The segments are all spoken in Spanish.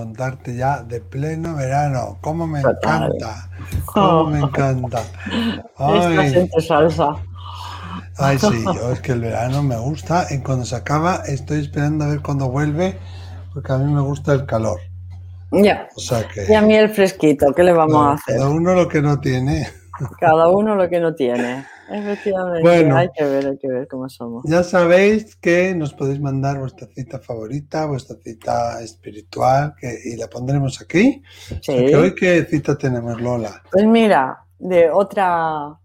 Contarte ya de pleno verano. ¿Cómo me encanta? ¿Cómo me encanta? Ay, salsa. Ay, sí, yo es que el verano me gusta. Y cuando se acaba, estoy esperando a ver cuándo vuelve, porque a mí me gusta el calor. Ya. O sea que, y a mí el fresquito, ¿qué le vamos a hacer? Cada uno lo que no tiene. Cada uno lo que no tiene. Efectivamente, Bueno. hay que ver, hay que ver cómo somos. Ya sabéis que nos podéis mandar vuestra cita favorita, vuestra cita espiritual, que, y la pondremos aquí. Sí. hoy, ¿qué cita tenemos, Lola? Pues mira, de otra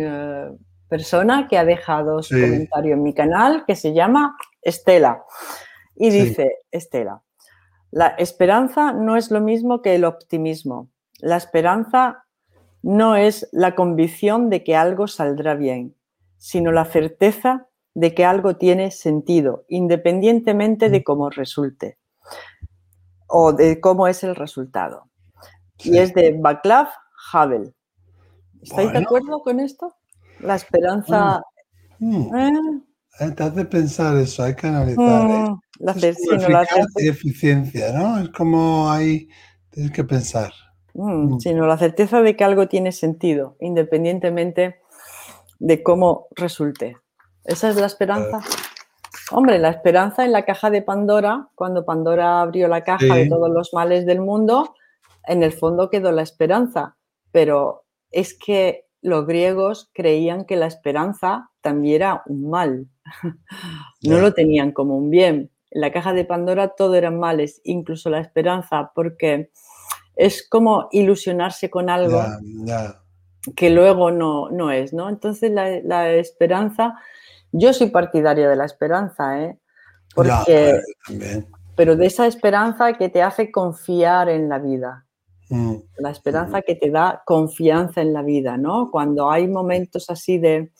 eh, persona que ha dejado su Sí. comentario en mi canal, que se llama Estela. Y Sí. dice, Estela, la esperanza no es lo mismo que el optimismo. La esperanza no es la convicción de que algo saldrá bien, sino la certeza de que algo tiene sentido, independientemente de cómo resulte o de cómo es el resultado. Sí. Y es de Václav Havel. ¿Estáis de acuerdo con esto? La esperanza. Mm, ¿eh? eh, te hace pensar eso, hay que analizar. ¿eh? Mm, la Es no, la y eficiencia, ¿no? Es como ahí tienes que pensar. Mm, Mm. sino la certeza de que algo tiene sentido, independientemente de cómo resulte. ¿Esa es la esperanza? Hombre, la esperanza en la caja de Pandora, cuando Pandora abrió la caja de todos los males del mundo, en el fondo quedó la esperanza. Pero es que los griegos creían que la esperanza también era un mal. No lo tenían como un bien. En la caja de Pandora todo eran males, incluso la esperanza, porque es como ilusionarse con algo que luego no, no es, ¿no? Entonces la, la esperanza, yo soy partidaria de la esperanza, ¿eh? Porque, pero de esa esperanza que te hace confiar en la vida, Mm, la esperanza que te da confianza en la vida, ¿no? Cuando hay momentos así de,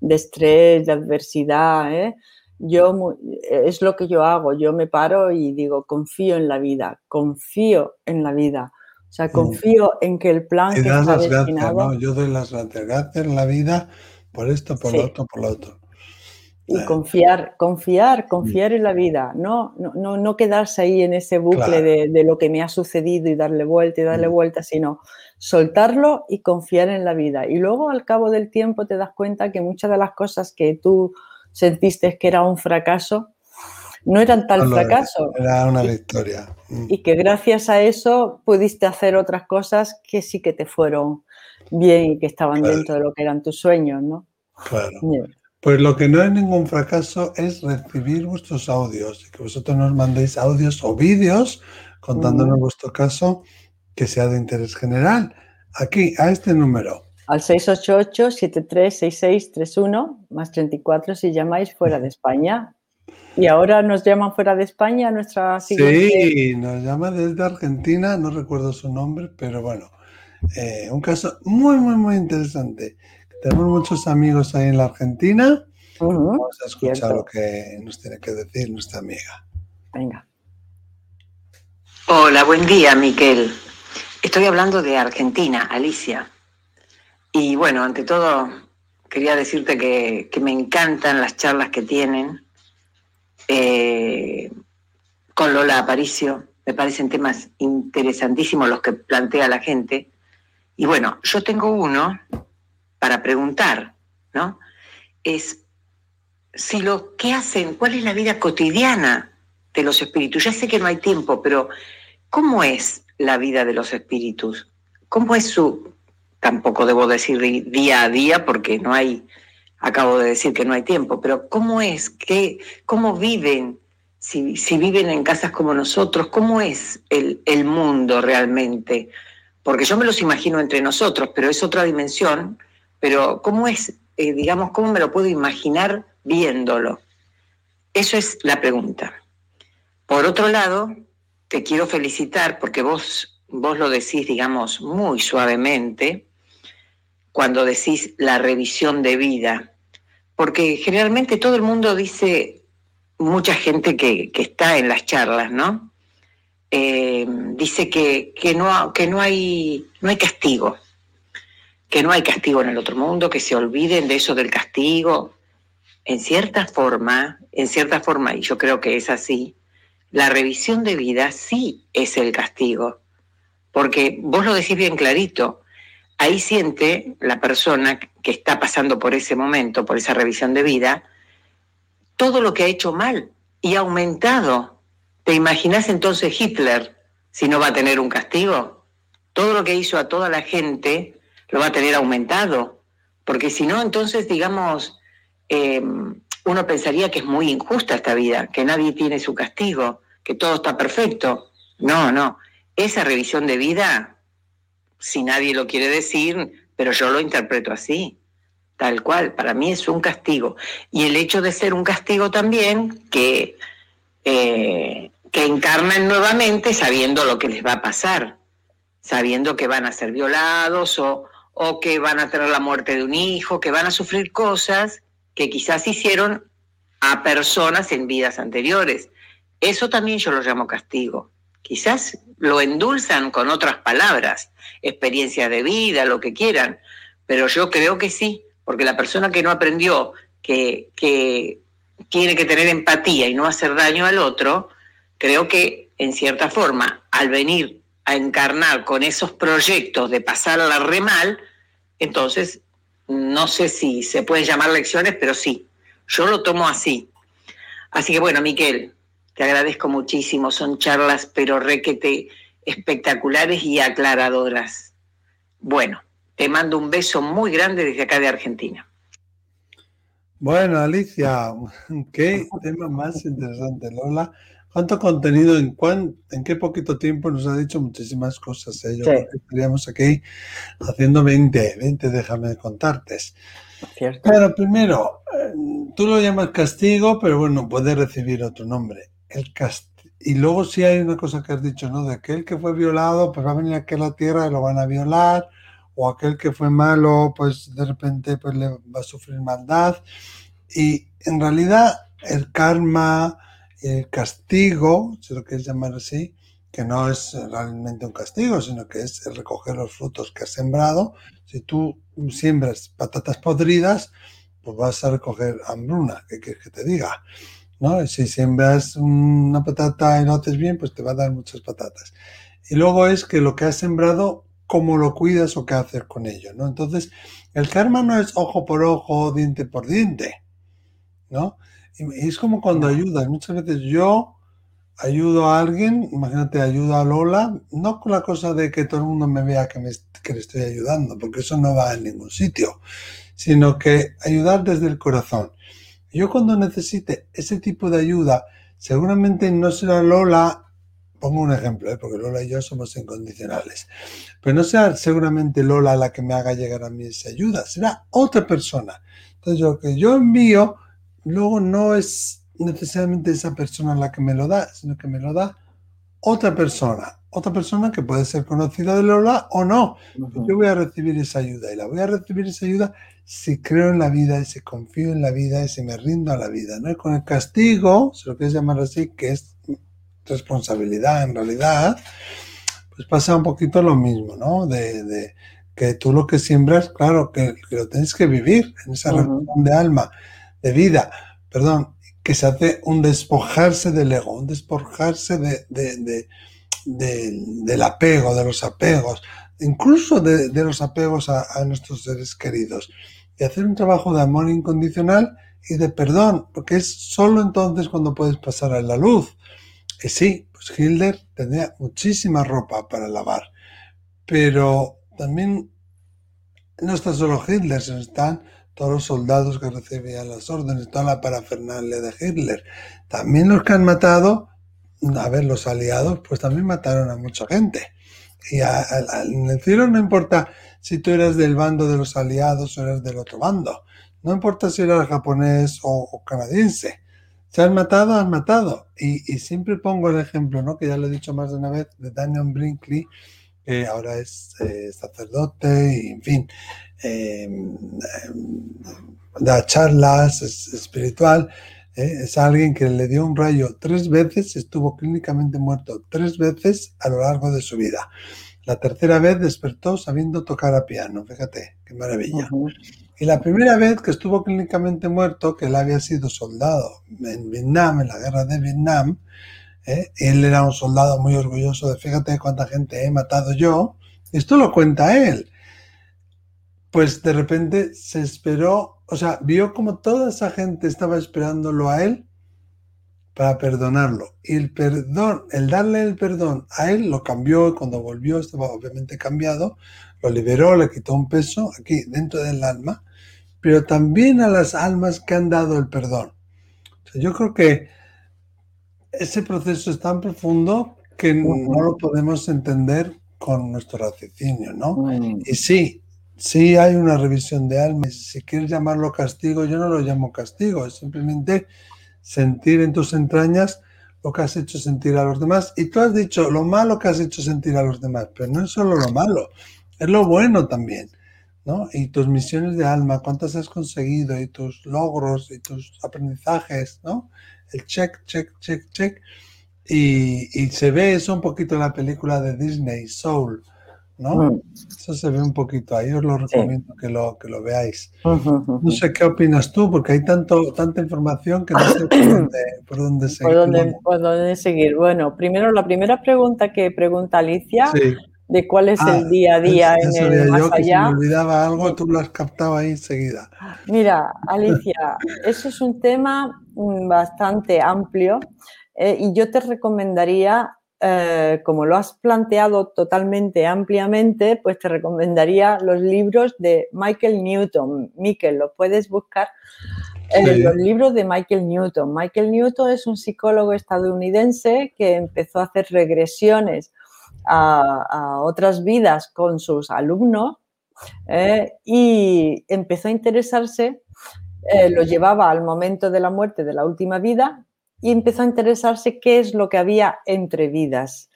de estrés, de adversidad, ¿eh? Yo, es lo que yo hago, yo me paro y digo, confío en la vida, confío en la vida. O sea, confío en que el plan Y que está las gracias. ¿no? Yo doy las gracias. Gracias en la vida por esto, por Sí. lo otro, por lo otro. Y Eh. confiar, confiar, confiar en la vida, no, no, no, no quedarse ahí en ese bucle Claro. de, de lo que me ha sucedido y darle vuelta y darle Mm. vuelta, sino soltarlo y confiar en la vida. Y luego al cabo del tiempo te das cuenta que muchas de las cosas que tú sentiste que era un fracaso, no eran tal No lo era, fracaso. Era una victoria. Mm, Y que gracias a eso pudiste hacer otras cosas que sí que te fueron bien y que estaban Claro. dentro de lo que eran tus sueños, ¿no? Claro. Pues lo que no es ningún fracaso es recibir vuestros audios y que vosotros nos mandéis audios o vídeos contándonos Ujú. vuestro caso que sea de interés general. Aquí, a este número. Al 688-736631, más 34 si llamáis fuera de España. Y ahora nos llaman fuera de España nuestra siguiente. Sí, nos llama desde Argentina, no recuerdo su nombre, pero bueno, eh, un caso muy, muy, muy interesante. Tenemos muchos amigos ahí en la Argentina. Vamos a escuchar cierto. lo que nos tiene que decir nuestra amiga. Venga. Hola, buen día, Miquel. Estoy hablando de Argentina, Alicia. Y bueno, ante todo, quería decirte que, me encantan las charlas que tienen eh, con Lola Aparicio. Me parecen temas interesantísimos los que plantea la gente. Y bueno, yo tengo uno para preguntar, ¿no? Es si lo que hacen, cuál es la vida cotidiana de los espíritus. Ya sé que no hay tiempo, pero ¿cómo es la vida de los espíritus? ¿Cómo es su, tampoco debo decir día a día porque no hay, acabo de decir que no hay tiempo, pero ¿cómo es? ¿Qué, ¿Cómo viven? Si, si viven en casas como nosotros, ¿cómo es el, el mundo realmente? Porque yo me los imagino entre nosotros, pero es otra dimensión, pero ¿cómo es, eh, digamos, cómo me lo puedo imaginar viéndolo? Eso es la pregunta. Por otro lado, te quiero felicitar porque vos, vos lo decís, digamos, muy suavemente cuando decís la revisión de vida. Porque generalmente todo el mundo dice, mucha gente que, que está en las charlas, ¿no? Eh, dice que, que, no, que no, hay, no hay castigo, que no hay castigo en el otro mundo, que se olviden de eso del castigo. En cierta forma, en cierta forma, y yo creo que es así, la revisión de vida sí es el castigo, porque vos lo decís bien clarito, ahí siente la persona que está pasando por ese momento, por esa revisión de vida, todo lo que ha hecho mal y ha aumentado. ¿Te imaginas entonces Hitler si no va a tener un castigo? Todo lo que hizo a toda la gente lo va a tener aumentado, porque si no, entonces, digamos, em, uno pensaría que es muy injusta esta vida, que nadie tiene su castigo, que todo está perfecto. No, no. Esa revisión de vida si nadie lo quiere decir, pero yo lo interpreto así, tal cual. Para mí es un castigo. Y el hecho de ser un castigo también que, eh, que encarnan nuevamente sabiendo lo que les va a pasar, sabiendo que van a ser violados o, o que van a tener la muerte de un hijo, que van a sufrir cosas que quizás hicieron a personas en vidas anteriores. Eso también yo lo llamo castigo. Quizás lo endulzan con otras palabras, experiencia de vida, lo que quieran, pero yo creo que sí, porque la persona que no aprendió que, que tiene que tener empatía y no hacer daño al otro, creo que en cierta forma, al venir a encarnar con esos proyectos de pasar a la re mal, entonces no sé si se pueden llamar lecciones, pero sí, yo lo tomo así. Así que bueno, Miquel, te agradezco muchísimo, son charlas pero requete espectaculares y aclaradoras. Bueno, te mando un beso muy grande desde acá de Argentina. Bueno, Alicia, qué tema más interesante, Lola. ¿Cuánto contenido en, en qué poquito tiempo nos ha dicho muchísimas cosas? Eh? estaríamos aquí haciendo 20, 20, déjame contarte. Pero primero, eh, tú lo llamas castigo, pero bueno, puede recibir otro nombre. El y luego sí hay una cosa que has dicho, ¿no? De aquel que fue violado, pues va a venir aquí a la tierra y lo van a violar, o aquel que fue malo, pues de repente pues le va a sufrir maldad. Y en realidad el karma, el castigo, si lo quieres llamar así, que no es realmente un castigo, sino que es recoger los frutos que has sembrado. Si tú siembras patatas podridas, pues vas a recoger hambruna, ¿qué quieres que te diga? ¿No? Si siembras una patata y no haces bien, pues te va a dar muchas patatas. Y luego es que lo que has sembrado, cómo lo cuidas o qué haces con ello, ¿no? Entonces, el karma no es ojo por ojo, diente por diente, ¿no? Y es como cuando ayudas. Muchas veces yo ayudo a alguien, imagínate, ayudo a Lola, no con la cosa de que todo el mundo me vea que, me, que le estoy ayudando, porque eso no va a ningún sitio, sino que ayudar desde el corazón. Yo cuando necesite ese tipo de ayuda, seguramente no será Lola, pongo un ejemplo, ¿eh? porque Lola y yo somos incondicionales, pero no será seguramente Lola la que me haga llegar a mí esa ayuda, será otra persona. Entonces lo que yo envío, luego no es necesariamente esa persona la que me lo da, sino que me lo da otra persona, otra persona que puede ser conocida de Lola o no. Yo voy a recibir esa ayuda y la voy a recibir esa ayuda si creo en la vida y si confío en la vida y si me rindo a la vida. ¿no? Y con el castigo, si lo quieres llamar así, que es responsabilidad en realidad, pues pasa un poquito lo mismo, ¿no? De, que tú lo que siembras, claro, que, lo tienes que vivir en esa relación de alma, de vida, perdón, que se hace un despojarse del ego, un despojarse de, del apego, de los apegos, incluso de, los apegos a, nuestros seres queridos y hacer un trabajo de amor incondicional y de perdón, porque es solo entonces cuando puedes pasar a la luz. Y sí, pues Hilder tenía muchísima ropa para lavar, pero también no está solo Hitler, sino están todos los soldados que recibían las órdenes, toda la parafernalia de Hitler. También los que han matado, a ver, los aliados, pues también mataron a mucha gente. Y en el cielo no importa si tú eres del bando de los aliados o eres del otro bando. No importa si eres japonés o, canadiense. Se han matado, han matado. Y, siempre pongo el ejemplo, ¿no? que ya lo he dicho más de una vez, de Daniel Brinkley, que ahora es eh, sacerdote y, en fin, em, da charlas, es espiritual. ¿eh? es alguien que le dio un rayo tres veces, estuvo clínicamente muerto tres veces a lo largo de su vida. La tercera vez despertó sabiendo tocar a piano, fíjate, qué maravilla. Y la primera vez que estuvo clínicamente muerto, que él había sido soldado en Vietnam, en la guerra de Vietnam, ¿eh? Él era un soldado muy orgulloso de, fíjate cuánta gente he matado yo. Esto lo cuenta él. Pues de repente se esperó, o sea, vio como toda esa gente estaba esperándolo a él para perdonarlo. Y el perdón, el darle el perdón a él lo cambió cuando volvió estaba obviamente cambiado, lo liberó, le quitó un peso aquí dentro del alma, pero también a las almas que han dado el perdón. yo creo que ese proceso es tan profundo que no lo podemos entender con nuestro raciocinio, ¿no? Mm. Y sí, sí hay una revisión de alma. Si quieres llamarlo castigo, yo no lo llamo castigo, es simplemente sentir en tus entrañas lo que has hecho sentir a los demás. Y tú has dicho lo malo que has hecho sentir a los demás, pero no es solo lo malo, es lo bueno también. ¿no? Y tus misiones de alma, cuántas has conseguido, y tus logros, y tus aprendizajes, ¿no? El check, check, check, check. Y, se ve eso un poquito en la película de Disney, Soul, ¿no? Mm. Eso se ve un poquito ahí, os lo recomiendo que, lo, que lo veáis. No sé qué opinas tú, porque hay tanto, tanta información que no sé por dónde, seguir. Por dónde, seguir. Bueno, primero la primera pregunta que pregunta Alicia. De cuál es el ah, día a día en el más allá. si me olvidaba algo, tú lo has captado ahí enseguida. Mira, Alicia, eso es un tema mm, bastante amplio eh, y yo te recomendaría eh, como lo has planteado totalmente ampliamente, pues te recomendaría los libros de Michael Newton. Michael, lo puedes buscar. Eh, los libros de Michael Newton. Michael Newton es un psicólogo estadounidense que empezó a hacer regresiones a, otras vidas con sus alumnos eh, y empezó a interesarse, lo llevaba al momento de la muerte de la última vida y empezó a interesarse qué es lo que había entre vidas.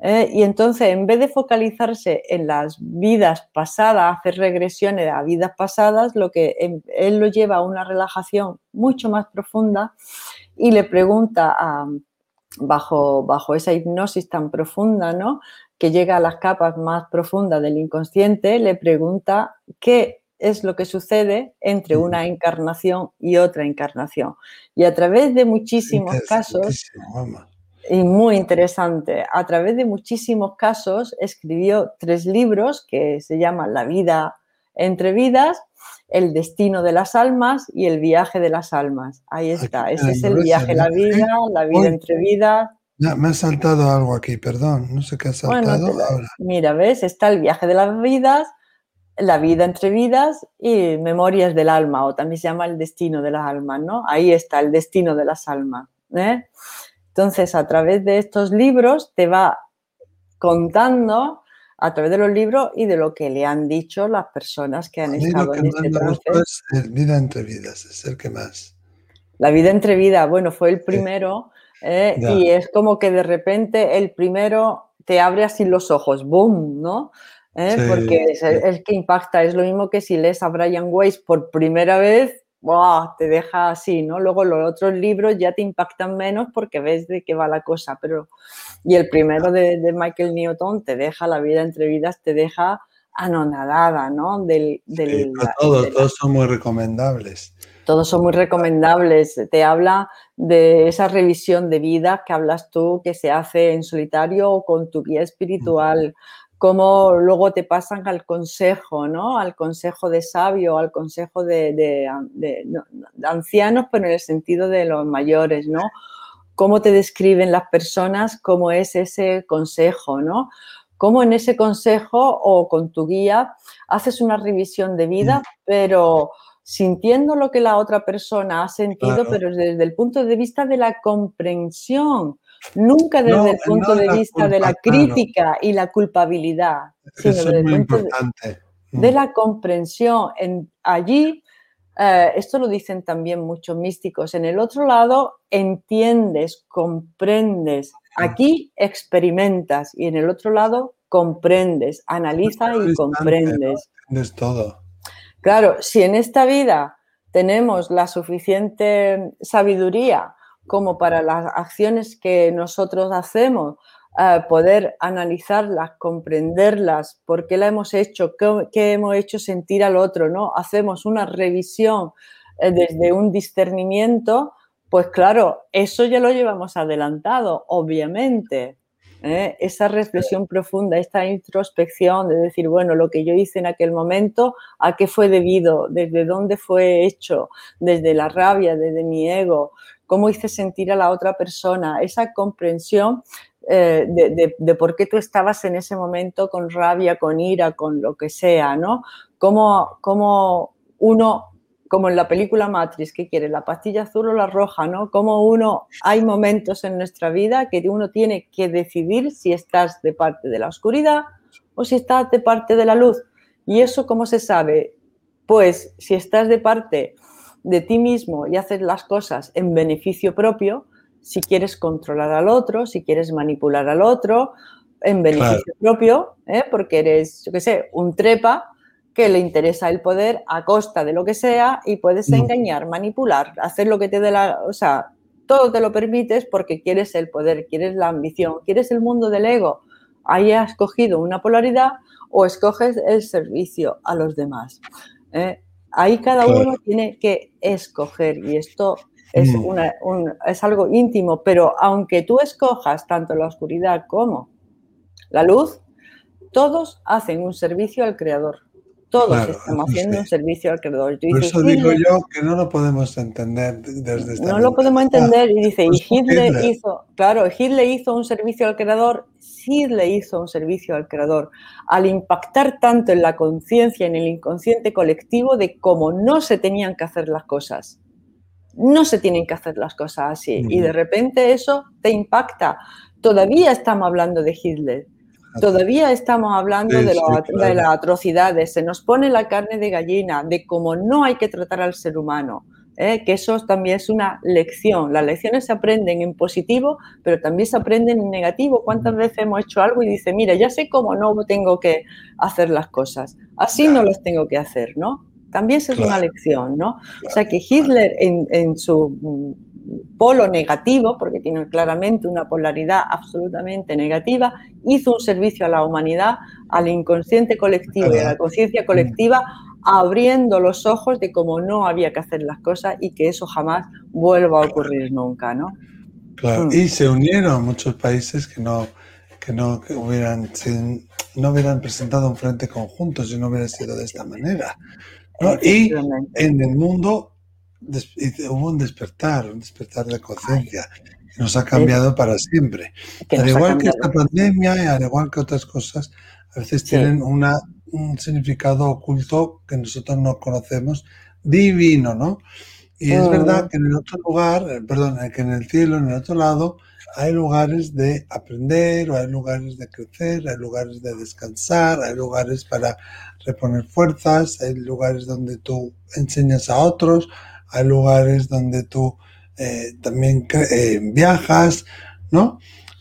¿eh? Y entonces, en vez de focalizarse en las vidas pasadas, hacer regresiones a vidas pasadas, lo que él lo lleva a una relajación mucho más profunda y le pregunta bajo, bajo esa hipnosis tan profunda, ¿no? que llega a las capas más profundas del inconsciente, le pregunta qué es lo que sucede entre una encarnación y otra encarnación. Y a través de muchísimos casos, y muy interesante, a través de muchísimos casos escribió tres libros que se llaman La vida entre vidas, El destino de las almas y El viaje de las almas. Ahí está, ese es el viaje de la vida, la vida entre vidas. me ha saltado algo aquí, perdón, no sé qué ha saltado Mira, ¿ves? Está el viaje de las vidas, la vida entre vidas y memorias del alma, o también se llama el destino de las almas, ¿no? Ahí está el destino de las almas. ¿eh? Entonces, a través de estos libros te va contando a través de los libros y de lo que le han dicho las personas que han estado en este Es vida entre vidas, es el que más. La vida entre vidas, bueno, fue el primero ¿eh? y es como que de repente el primero te abre así los ojos, ¡boom! ¿no? ¿eh? porque es el, que impacta. Es lo mismo que si lees a Brian Weiss por primera vez, te deja así, ¿no? Luego los otros libros ya te impactan menos porque ves de qué va la cosa, pero... Y el primero de, Michael Newton te deja la vida entre vidas, te deja anonadada, ¿no? Del, todos son muy recomendables. Todos son muy recomendables. Te habla de esa revisión de vida que hablas tú, que se hace en solitario o con tu guía espiritual, cómo luego te pasan al consejo, ¿no? Al consejo de sabio, al consejo de, ancianos, pero en el sentido de los mayores, ¿no? Cómo te describen las personas, cómo es ese consejo, ¿no? Cómo en ese consejo o con tu guía haces una revisión de vida, pero sintiendo lo que la otra persona ha sentido, pero desde el punto de vista de la comprensión Nunca desde el punto de vista de la crítica y la culpabilidad, sino desde el punto de, la comprensión. En, allí, eh, esto lo dicen también muchos místicos, en el otro lado entiendes, comprendes. Aquí experimentas y en el otro lado comprendes, analiza y comprendes. Es todo. Claro, si en esta vida tenemos la suficiente sabiduría como para las acciones que nosotros hacemos, eh, poder analizarlas, comprenderlas, por qué la hemos hecho, qué, hemos hecho sentir al otro, ¿no? Hacemos una revisión eh, desde un discernimiento Pues claro, eso ya lo llevamos adelantado, obviamente. ¿Eh? Esa reflexión profunda, esta introspección de decir, bueno, lo que yo hice en aquel momento, ¿a qué fue debido? ¿Desde dónde fue hecho? ¿Desde la rabia? ¿Desde mi ego? ¿Cómo hice sentir a la otra persona? Esa comprensión eh, de, por qué tú estabas en ese momento con rabia, con ira, con lo que sea, ¿no? Cómo, cómo uno como en la película Matrix, ¿qué quiere? ¿La pastilla azul o la roja? ¿no? Como uno, hay momentos en nuestra vida que uno tiene que decidir si estás de parte de la oscuridad o si estás de parte de la luz. ¿Y eso cómo se sabe? Pues si estás de parte de ti mismo y haces las cosas en beneficio propio, si quieres controlar al otro, si quieres manipular al otro, en beneficio propio, ¿eh? porque eres, yo qué sé, un trepa, que le interesa el poder a costa de lo que sea y puedes engañar, manipular, hacer lo que te dé la... O sea, todo te lo permites porque quieres el poder, quieres la ambición, quieres el mundo del ego. Ahí has escogido una polaridad o escoges el servicio a los demás. ¿eh? Ahí cada uno tiene que escoger y esto es, mm. es algo íntimo, pero aunque tú escojas tanto la oscuridad como la luz, todos hacen un servicio al creador. Todos estamos haciendo un servicio al creador. Por eso digo yo que no lo podemos entender desde esta No lo podemos entender y dice, y pues Hitler, hizo, claro, Hitler hizo un servicio al creador, Hitler hizo un servicio al creador, al impactar tanto en la conciencia, en el inconsciente colectivo de cómo no se tenían que hacer las cosas. No se tienen que hacer las cosas así. Y de repente eso te impacta. Todavía estamos hablando de Hitler Todavía estamos hablando de, las atrocidades, se nos pone la carne de gallina, de cómo no hay que tratar al ser humano. ¿eh? que eso también es una lección. Las lecciones se aprenden en positivo, pero también se aprenden en negativo. ¿Cuántas veces hemos hecho algo y dice, mira, ya sé cómo no tengo que hacer las cosas, así no las tengo que hacer, ¿no? También es una lección, ¿no? O sea que Hitler en su polo negativo, porque tiene claramente una polaridad absolutamente negativa, hizo un servicio a la humanidad, al inconsciente colectivo y a la conciencia colectiva, abriendo los ojos de cómo no había que hacer las cosas y que eso jamás vuelva a ocurrir nunca, ¿no? Claro, mm. y se unieron muchos países que no, que no hubieran, no hubieran presentado un frente conjunto si no hubiera sido de esta manera. Y en el mundo hubo un despertar, un despertar de conciencia que nos ha cambiado para siempre. Al igual que esta pandemia y al igual que otras cosas, a veces tienen una, un significado oculto que nosotros no conocemos, divino, ¿no? Y es verdad mm. que en el otro lugar, eh, perdón, que en el cielo, en el otro lado, hay lugares de aprender, o hay lugares de crecer, hay lugares de descansar, hay lugares para reponer fuerzas, hay lugares donde tú enseñas a otros, hay lugares donde tú eh, también eh, viajas, ¿no?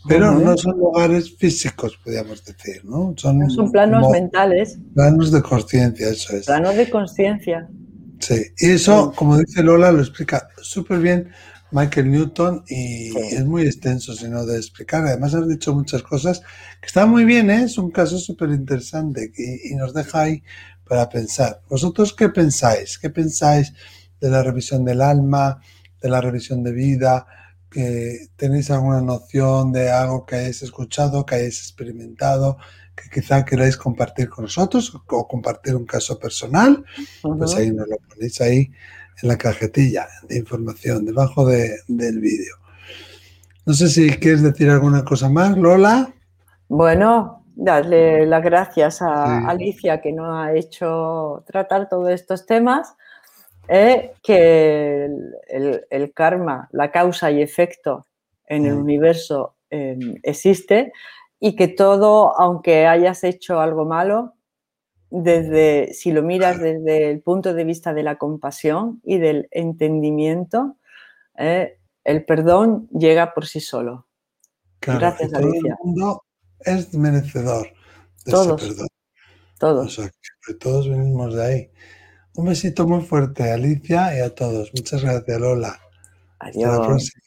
Pero no son lugares físicos, podríamos decir, ¿no? Son, son planos mentales. Planos de conciencia, eso es. Planos de conciencia. Sí, y eso, como dice Lola, lo explica súper bien Michael Newton y es muy extenso, si no de explicar. Además, has dicho muchas cosas que están muy bien, ¿eh? es un caso súper interesante y, y nos deja ahí para pensar. ¿Vosotros qué pensáis? ¿Qué pensáis? De la revisión del alma, de la revisión de vida, que tenéis alguna noción de algo que hayáis escuchado, que hayáis experimentado, que quizá queráis compartir con nosotros o compartir un caso personal, pues ahí nos lo ponéis ahí en la cajetilla de información debajo del vídeo. No sé si quieres decir alguna cosa más, Lola. Bueno, darle las gracias a Alicia que nos ha hecho tratar todos estos temas es que el, karma, la causa y efecto en el universo em, existe y que todo, aunque hayas hecho algo malo, desde, si lo miras desde el punto de vista de la compasión y del entendimiento, eh, el perdón llega por sí solo. Gracias, todo el mundo es merecedor de todos, ese perdón. Todos. todos venimos de ahí. Un besito muy fuerte a Alicia y a todos. Muchas gracias, Lola. Adiós. Hasta la próxima.